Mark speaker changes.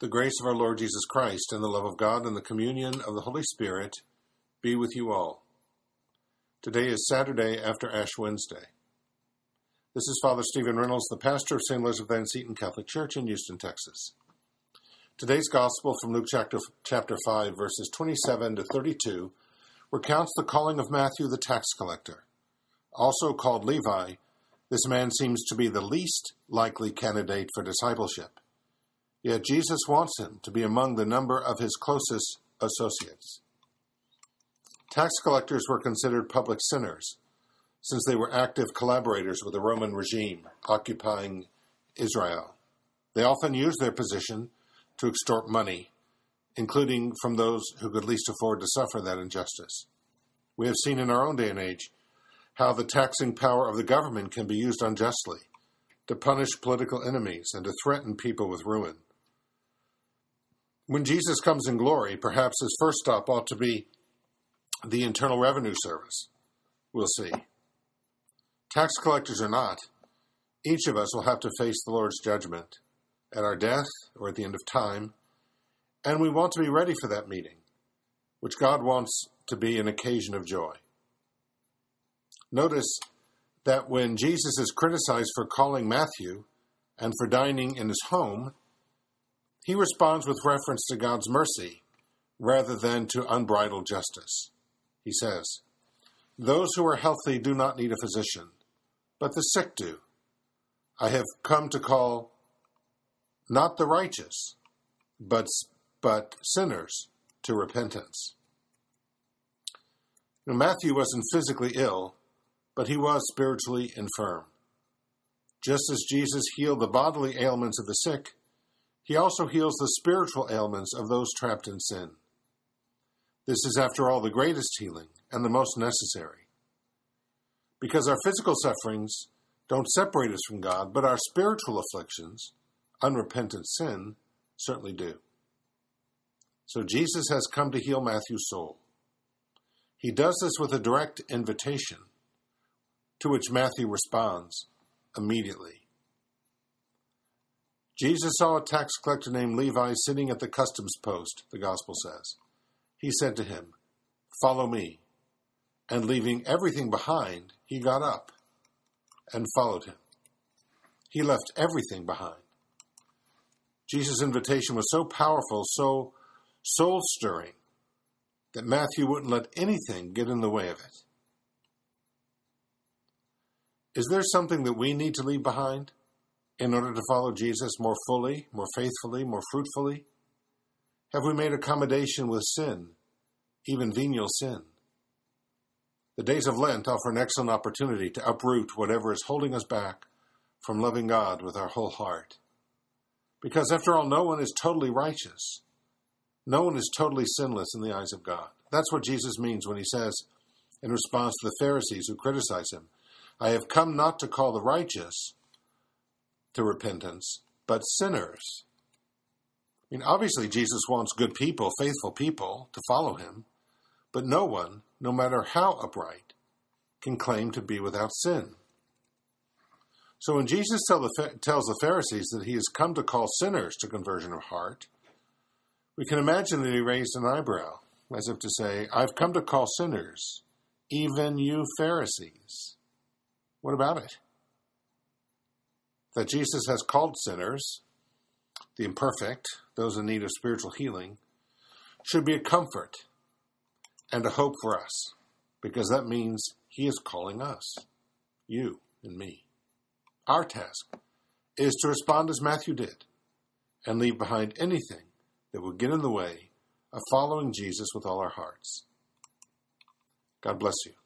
Speaker 1: The grace of our Lord Jesus Christ and the love of God and the communion of the Holy Spirit be with you all. Today is Saturday after Ash Wednesday. This is Father Stephen Reynolds, the pastor of St. Elizabeth Ann Seton Catholic Church in Houston, Texas. Today's gospel from Luke chapter, chapter 5, verses 27 to 32, recounts the calling of Matthew the tax collector. Also called Levi, this man seems to be the least likely candidate for discipleship. Yet Jesus wants him to be among the number of his closest associates. Tax collectors were considered public sinners, since they were active collaborators with the Roman regime occupying Israel. They often used their position to extort money, including from those who could least afford to suffer that injustice. We have seen in our own day and age how the taxing power of the government can be used unjustly to punish political enemies and to threaten people with ruin. When Jesus comes in glory, perhaps his first stop ought to be the Internal Revenue Service. We'll see. Tax collectors or not, each of us will have to face the Lord's judgment at our death or at the end of time, and we want to be ready for that meeting, which God wants to be an occasion of joy. Notice that when Jesus is criticized for calling Matthew and for dining in his home, he responds with reference to God's mercy rather than to unbridled justice. He says, Those who are healthy do not need a physician, but the sick do. I have come to call not the righteous, but, but sinners to repentance. Now, Matthew wasn't physically ill, but he was spiritually infirm. Just as Jesus healed the bodily ailments of the sick, he also heals the spiritual ailments of those trapped in sin. This is, after all, the greatest healing and the most necessary. Because our physical sufferings don't separate us from God, but our spiritual afflictions, unrepentant sin, certainly do. So Jesus has come to heal Matthew's soul. He does this with a direct invitation, to which Matthew responds immediately. Jesus saw a tax collector named Levi sitting at the customs post, the Gospel says. He said to him, Follow me. And leaving everything behind, he got up and followed him. He left everything behind. Jesus' invitation was so powerful, so soul stirring, that Matthew wouldn't let anything get in the way of it. Is there something that we need to leave behind? In order to follow Jesus more fully, more faithfully, more fruitfully? Have we made accommodation with sin, even venial sin? The days of Lent offer an excellent opportunity to uproot whatever is holding us back from loving God with our whole heart. Because after all, no one is totally righteous. No one is totally sinless in the eyes of God. That's what Jesus means when he says, in response to the Pharisees who criticize him, I have come not to call the righteous, to repentance, but sinners. I mean, obviously, Jesus wants good people, faithful people, to follow him, but no one, no matter how upright, can claim to be without sin. So when Jesus tell the, tells the Pharisees that he has come to call sinners to conversion of heart, we can imagine that he raised an eyebrow, as if to say, I've come to call sinners, even you Pharisees. What about it? That Jesus has called sinners, the imperfect, those in need of spiritual healing, should be a comfort and a hope for us, because that means He is calling us, you and me. Our task is to respond as Matthew did and leave behind anything that would get in the way of following Jesus with all our hearts. God bless you.